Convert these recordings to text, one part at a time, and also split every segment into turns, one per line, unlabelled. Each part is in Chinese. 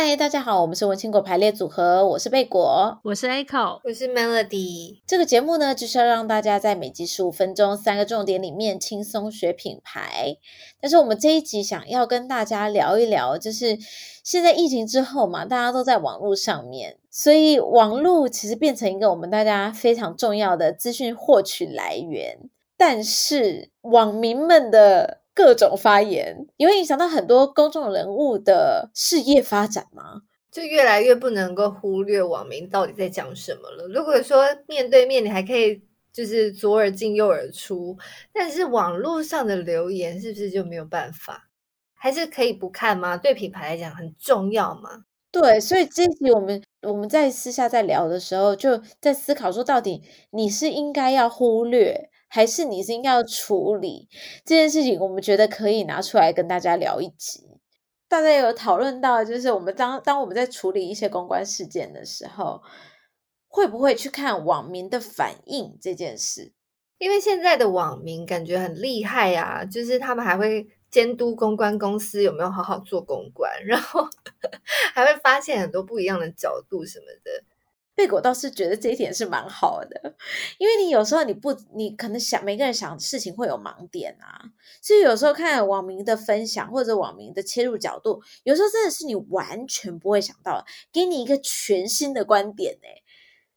嗨，大家好，我们是文青果排列组合，我是贝果，
我是 Echo，
我是 Melody。
这个节目呢，就是要让大家在每集十五分钟三个重点里面轻松学品牌。但是我们这一集想要跟大家聊一聊，就是现在疫情之后嘛，大家都在网络上面，所以网络其实变成一个我们大家非常重要的资讯获取来源。但是网民们的各种发言，也会影响到很多公众人物的事业发展吗？
就越来越不能够忽略网民到底在讲什么了。如果说面对面，你还可以就是左耳进右耳出，但是网络上的留言是不是就没有办法？还是可以不看吗？对品牌来讲很重要吗？
对，所以这一集我们我们在私下在聊的时候，就在思考说，到底你是应该要忽略，还是你是应该要处理这件事情？我们觉得可以拿出来跟大家聊一集。大家有讨论到，就是我们当当我们在处理一些公关事件的时候，会不会去看网民的反应这件事？
因为现在的网民感觉很厉害啊，就是他们还会监督公关公司有没有好好做公关，然后 还会发现很多不一样的角度什么的。
贝果倒是觉得这一点是蛮好的，因为你有时候你不，你可能想每个人想事情会有盲点啊，所以有时候看网民的分享或者网民的切入角度，有时候真的是你完全不会想到，给你一个全新的观点呢。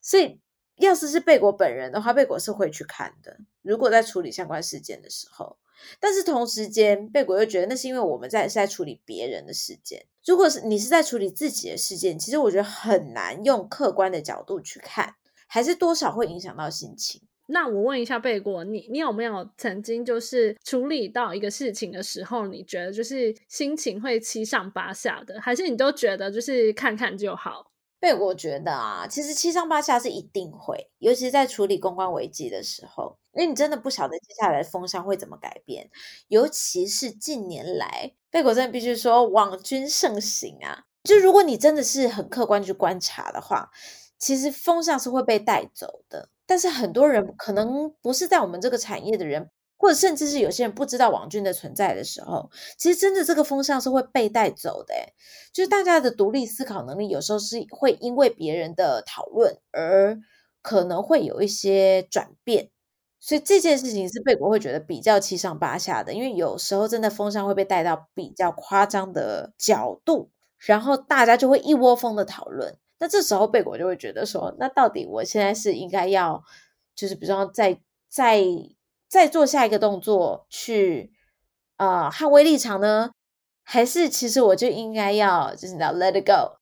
所以要是是贝果本人的话，贝果是会去看的。如果在处理相关事件的时候。但是同时间，贝果又觉得那是因为我们在是在处理别人的事件。如果是你是在处理自己的事件，其实我觉得很难用客观的角度去看，还是多少会影响到心情。
那我问一下贝果，你你有没有曾经就是处理到一个事情的时候，你觉得就是心情会七上八下的，还是你都觉得就是看看就好？
贝果觉得啊，其实七上八下是一定会，尤其是在处理公关危机的时候，因为你真的不晓得接下来的风向会怎么改变。尤其是近年来，贝果真的必须说网军盛行啊。就如果你真的是很客观去观察的话，其实风向是会被带走的。但是很多人可能不是在我们这个产业的人。或者甚至是有些人不知道网军的存在的时候，其实真的这个风向是会被带走的。诶，就是大家的独立思考能力有时候是会因为别人的讨论而可能会有一些转变，所以这件事情是贝果会觉得比较七上八下的，因为有时候真的风向会被带到比较夸张的角度，然后大家就会一窝蜂的讨论。那这时候贝果就会觉得说，那到底我现在是应该要，就是比如说在在。再做下一个动作去，呃，捍卫立场呢？还是其实我就应该要就是要 let it go？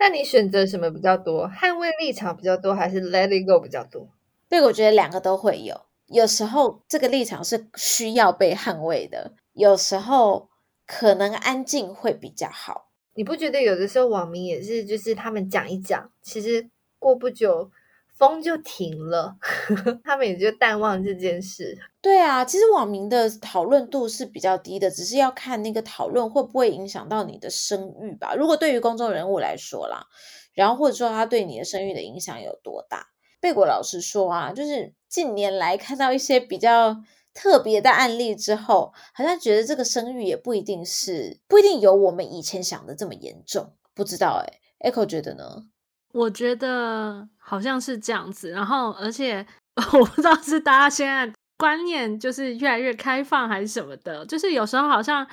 那你选择什么比较多？捍卫立场比较多，还是 let it go 比较多？
贝果觉得两个都会有。有时候这个立场是需要被捍卫的，有时候可能安静会比较好。
你不觉得有的时候网民也是，就是他们讲一讲，其实过不久。风就停了，他们也就淡忘这件事。
对啊，其实网民的讨论度是比较低的，只是要看那个讨论会不会影响到你的声誉吧。如果对于公众人物来说啦，然后或者说他对你的声誉的影响有多大？贝果老师说啊，就是近年来看到一些比较特别的案例之后，好像觉得这个生育也不一定是不一定有我们以前想的这么严重。不知道诶，Echo 觉得呢？
我觉得好像是这样子，然后而且 我不知道是大家现在观念就是越来越开放还是什么的，就是有时候好像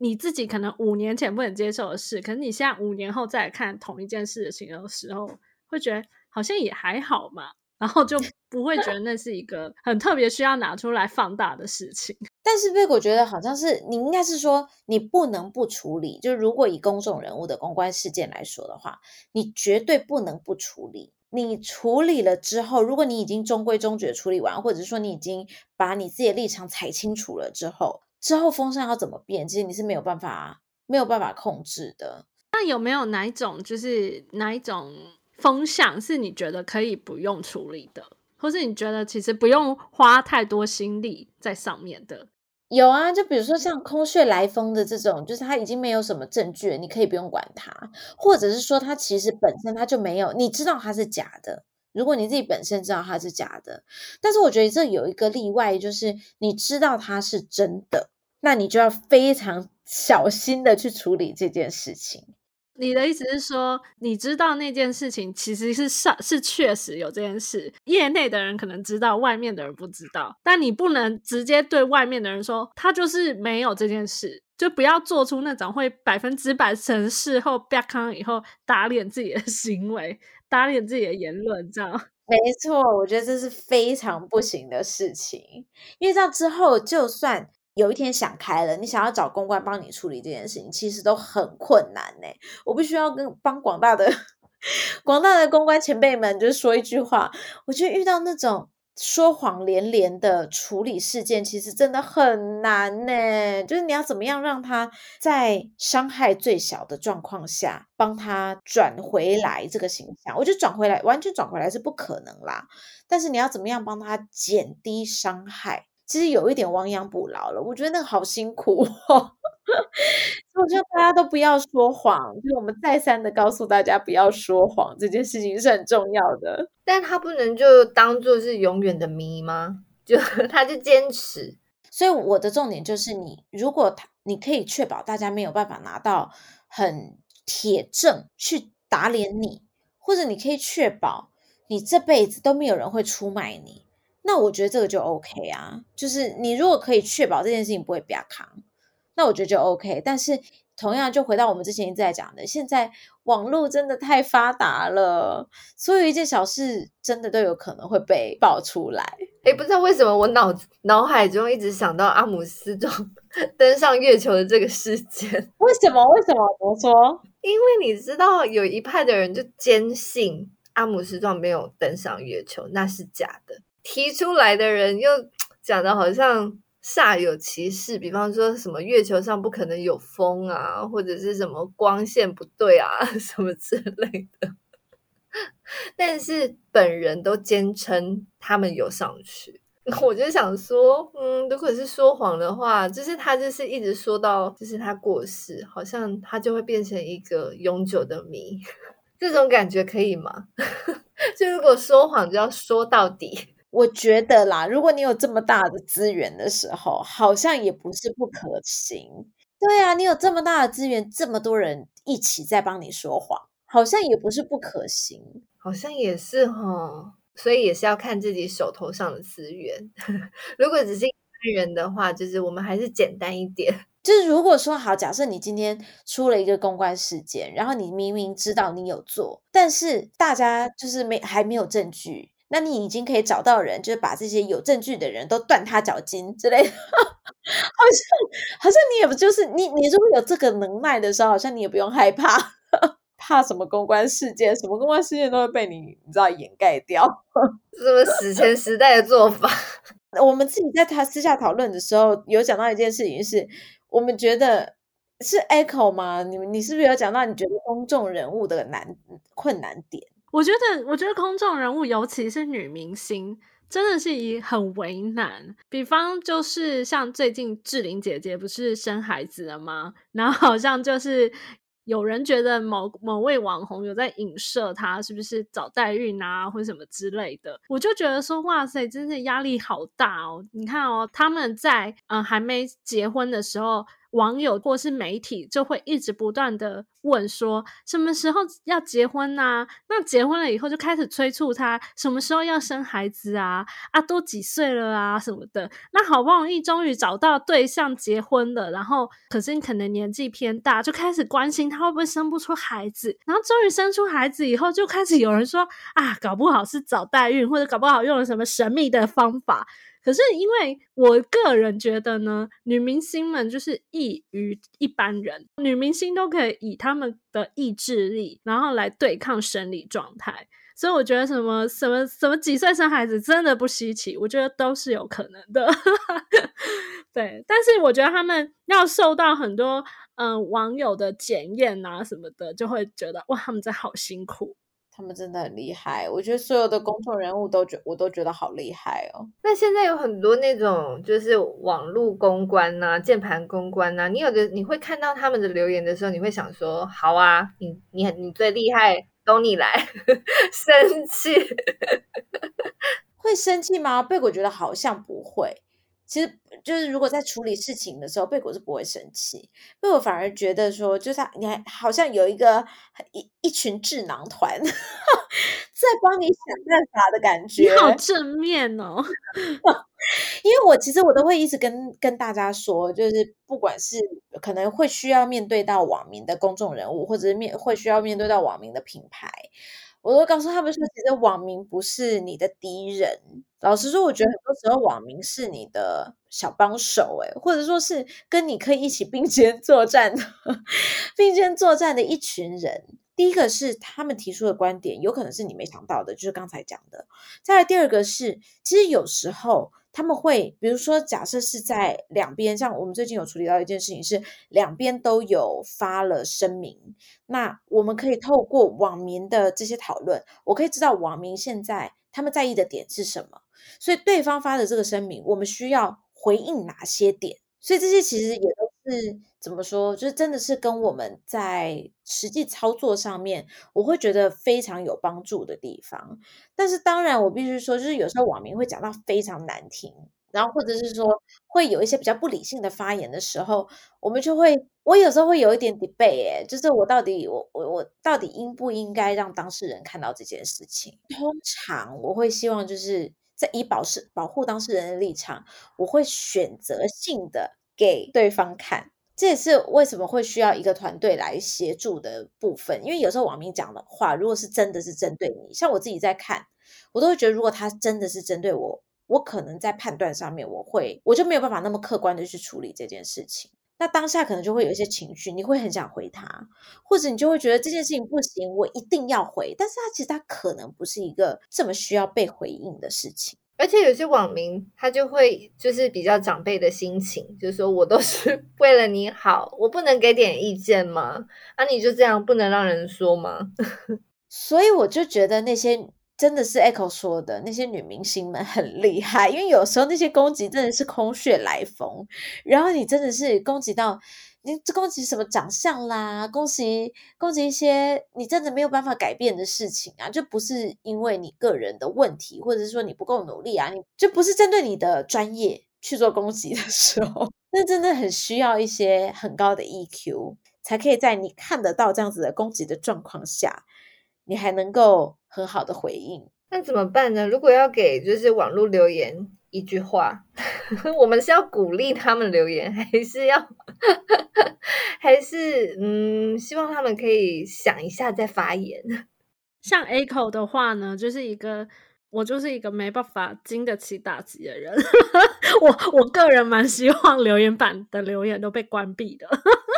你自己可能五年前不能接受的事，可是你现在五年后再看同一件事情的时候，会觉得好像也还好嘛。然后就不会觉得那是一个很特别需要拿出来放大的事情。
但是贝果觉得好像是你应该是说你不能不处理，就是如果以公众人物的公关事件来说的话，你绝对不能不处理。你处理了之后，如果你已经中规中矩的处理完，或者说你已经把你自己的立场踩清楚了之后，之后风向要怎么变，其实你是没有办法没有办法控制的。
那有没有哪一种就是哪一种？风向是你觉得可以不用处理的，或是你觉得其实不用花太多心力在上面的？
有啊，就比如说像空穴来风的这种，就是他已经没有什么证据了，你可以不用管他，或者是说他其实本身他就没有，你知道他是假的。如果你自己本身知道他是假的，但是我觉得这有一个例外，就是你知道他是真的，那你就要非常小心的去处理这件事情。
你的意思是说，你知道那件事情其实是上是确实有这件事，业内的人可能知道，外面的人不知道，但你不能直接对外面的人说他就是没有这件事，就不要做出那种会百分之百成事后啪康以后打脸自己的 行为，打脸自己的言论，这样。
没错，我觉得这是非常不行的事情，因为这样之后，就算有一天想开了，你想要找公关帮你处理这件事情，其实都很困难呢。我必须要跟帮广大的 广大的公关前辈们，就是说一句话，我觉得遇到那种。说谎连连的处理事件，其实真的很难呢。就是你要怎么样让他在伤害最小的状况下，帮他转回来这个形象？我觉得转回来，完全转回来是不可能啦。但是你要怎么样帮他减低伤害？其实有一点亡羊补牢了。我觉得那个好辛苦哦。我觉得大家都不要说谎，就是我们再三的告诉大家不要说谎，这件事情是很重要的。
但他不能就当做是永远的谜吗？就他就坚持。
所以我的重点就是你，你如果他你可以确保大家没有办法拿到很铁证去打脸你，或者你可以确保你这辈子都没有人会出卖你，那我觉得这个就 OK 啊。就是你如果可以确保这件事情不会被扛。那我觉得就 OK，但是同样就回到我们之前一直在讲的，现在网络真的太发达了，所有一件小事真的都有可能会被爆出来。
诶，不知道为什么我脑脑海中一直想到阿姆斯壮 登上月球的这个事件。
为什么？为什么？怎么说？
因为你知道有一派的人就坚信阿姆斯壮没有登上月球，那是假的。提出来的人又 讲的好像。煞有其事，比方说什么月球上不可能有风啊，或者是什么光线不对啊，什么之类的。但是本人都坚称他们有上去，我就想说，嗯，如果是说谎的话，就是他就是一直说到，就是他过世，好像他就会变成一个永久的谜，这种感觉可以吗？就如果说谎就要说到底。
我觉得啦，如果你有这么大的资源的时候，好像也不是不可行。对啊，你有这么大的资源，这么多人一起在帮你说谎，好像也不是不可行。
好像也是哈，所以也是要看自己手头上的资源。如果只是一个人的话，就是我们还是简单一点。
就是如果说好，假设你今天出了一个公关事件，然后你明明知道你有做，但是大家就是没还没有证据。那你已经可以找到人，就是把这些有证据的人都断他脚筋之类的，好像好像你也不就是你，你如果有这个能耐的时候，好像你也不用害怕，怕什么公关事件，什么公关事件都会被你你知道掩盖掉，
什么史前时代的做法。
我们自己在他私下讨论的时候，有讲到一件事情是，我们觉得是 echo 吗？你们你是不是有讲到你觉得公众人物的难困难点？
我觉得，我觉得公众人物，尤其是女明星，真的是以很为难。比方就是像最近志玲姐姐不是生孩子了吗？然后好像就是有人觉得某某位网红有在影射她是不是找代孕啊，或什么之类的。我就觉得说，哇塞，真是压力好大哦！你看哦，他们在嗯还没结婚的时候。网友或是媒体就会一直不断的问说，什么时候要结婚啊？那结婚了以后就开始催促他什么时候要生孩子啊？啊，都几岁了啊什么的。那好不容易终于找到对象结婚了，然后可是你可能年纪偏大，就开始关心他会不会生不出孩子。然后终于生出孩子以后，就开始有人说啊，搞不好是早代孕，或者搞不好用了什么神秘的方法。可是，因为我个人觉得呢，女明星们就是异于一般人，女明星都可以以她们的意志力，然后来对抗生理状态，所以我觉得什么什么什么几岁生孩子真的不稀奇，我觉得都是有可能的。对，但是我觉得他们要受到很多嗯、网友的检验啊什么的，就会觉得哇，他们在好辛苦。
他们真的很厉害，我觉得所有的公众人物都觉我都觉得好厉害哦。
那现在有很多那种就是网络公关呐、啊、键盘公关呐、啊，你有的你会看到他们的留言的时候，你会想说：好啊，你你你最厉害，都你来，生气
会生气吗？贝果觉得好像不会。其实就是如果在处理事情的时候，贝果是不会生气，贝果反而觉得说，就是他你还好像有一个一一群智囊团在帮你想办法的感觉，
你 好正面哦。
因为我其实我都会一直跟跟大家说，就是不管是可能会需要面对到网民的公众人物，或者是面会需要面对到网民的品牌。我都告诉他们说，其实网民不是你的敌人。老实说，我觉得很多时候网民是你的小帮手，诶，或者说是跟你可以一起并肩作战的，并肩作战的一群人。第一个是他们提出的观点，有可能是你没想到的，就是刚才讲的。再来第二个是，其实有时候。他们会，比如说，假设是在两边，像我们最近有处理到一件事情，是两边都有发了声明。那我们可以透过网民的这些讨论，我可以知道网民现在他们在意的点是什么。所以对方发的这个声明，我们需要回应哪些点？所以这些其实也。是怎么说？就是真的是跟我们在实际操作上面，我会觉得非常有帮助的地方。但是当然，我必须说，就是有时候网民会讲到非常难听，然后或者是说会有一些比较不理性的发言的时候，我们就会，我有时候会有一点 debate，诶，就是我到底我我我到底应不应该让当事人看到这件事情？通常我会希望就是在以保是保护当事人的立场，我会选择性的给对方看。这也是为什么会需要一个团队来协助的部分，因为有时候网民讲的话，如果是真的是针对你，像我自己在看，我都会觉得，如果他真的是针对我，我可能在判断上面，我会我就没有办法那么客观的去处理这件事情。那当下可能就会有一些情绪，你会很想回他，或者你就会觉得这件事情不行，我一定要回，但是他其实他可能不是一个这么需要被回应的事情。
而且有些网民他就会就是比较长辈的心情，就是说我都是 为了你好，我不能给点意见吗？啊，你就这样不能让人说吗？
所以我就觉得那些真的是 Echo 说的那些女明星们很厉害，因为有时候那些攻击真的是空穴来风，然后你真的是攻击到。你这攻击什么长相啦？攻击攻击一些你真的没有办法改变的事情啊！就不是因为你个人的问题，或者是说你不够努力啊，你就不是针对你的专业去做攻击的时候，那真的很需要一些很高的 EQ，才可以在你看得到这样子的攻击的状况下，你还能够很好的回应。
那怎么办呢？如果要给就是网络留言一句话，我们是要鼓励他们留言，还是要？还是嗯，希望他们可以想一下再发言。
像 Echo 的话呢，就是一个我就是一个没办法经得起打击的人。我我个人蛮希望留言板的留言都被关闭的。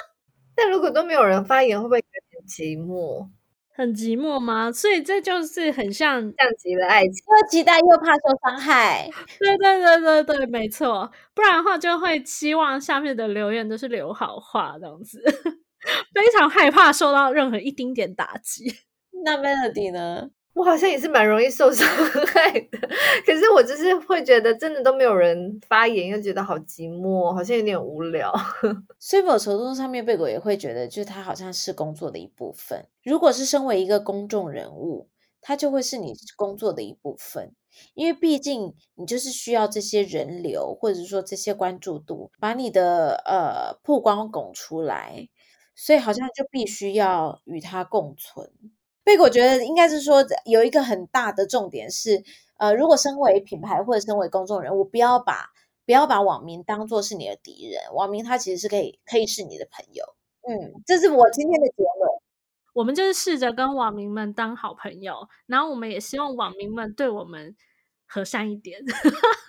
但如果都没有人发言，会不会有点寂寞？
很寂寞吗？所以这就是很像
像极了爱情，
又期待又怕受伤害。
对对对对对，没错。不然的话，就会期望下面的留言都是留好话，这样子，非常害怕受到任何一丁点打击。
那 Melody 呢？
我好像也是蛮容易受伤害的，就是会觉得真的都没有人发言，又觉得好寂寞，好像有点无聊。
所以某程度上面，贝果也会觉得，就是他好像是工作的一部分。如果是身为一个公众人物，他就会是你工作的一部分，因为毕竟你就是需要这些人流，或者说这些关注度，把你的呃曝光拱出来，所以好像就必须要与他共存。贝果觉得应该是说有一个很大的重点是，呃，如果身为品牌或者身为公众人物，不要把不要把网民当做是你的敌人，网民他其实是可以可以是你的朋友。嗯，这是我今天的结论。
我们就是试着跟网民们当好朋友，然后我们也希望网民们对我们和善一点。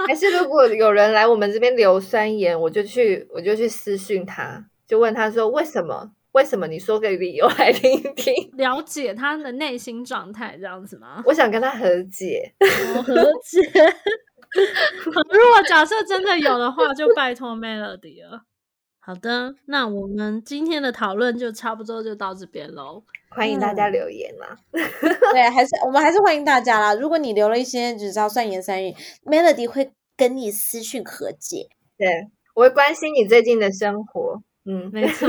还 是如果有人来我们这边留酸言，我就去我就去私讯他，就问他说为什么。为什么你说个理由来听听？
了解他的内心状态这样子吗？
我想跟他和解，
哦、和解。如果假设真的有的话，就拜托 Melody 了。好的，那我们今天的讨论就差不多就到这边喽。
欢迎大家留言啦！
嗯、对，还是我们还是欢迎大家啦。如果你留了一些只知道酸言酸语，Melody 会跟你私讯和解。
对，我会关心你最近的生活。嗯，
没错。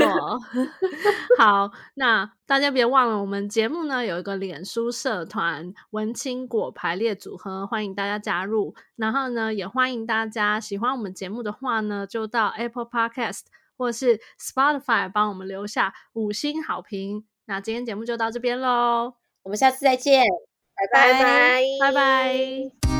好，那大家别忘了，我们节目呢有一个脸书社团“文青果排列组合”，欢迎大家加入。然后呢，也欢迎大家喜欢我们节目的话呢，就到 Apple Podcast 或是 Spotify 帮我们留下五星好评。那今天节目就到这边喽，
我们下次再见，
拜拜拜拜。
拜拜。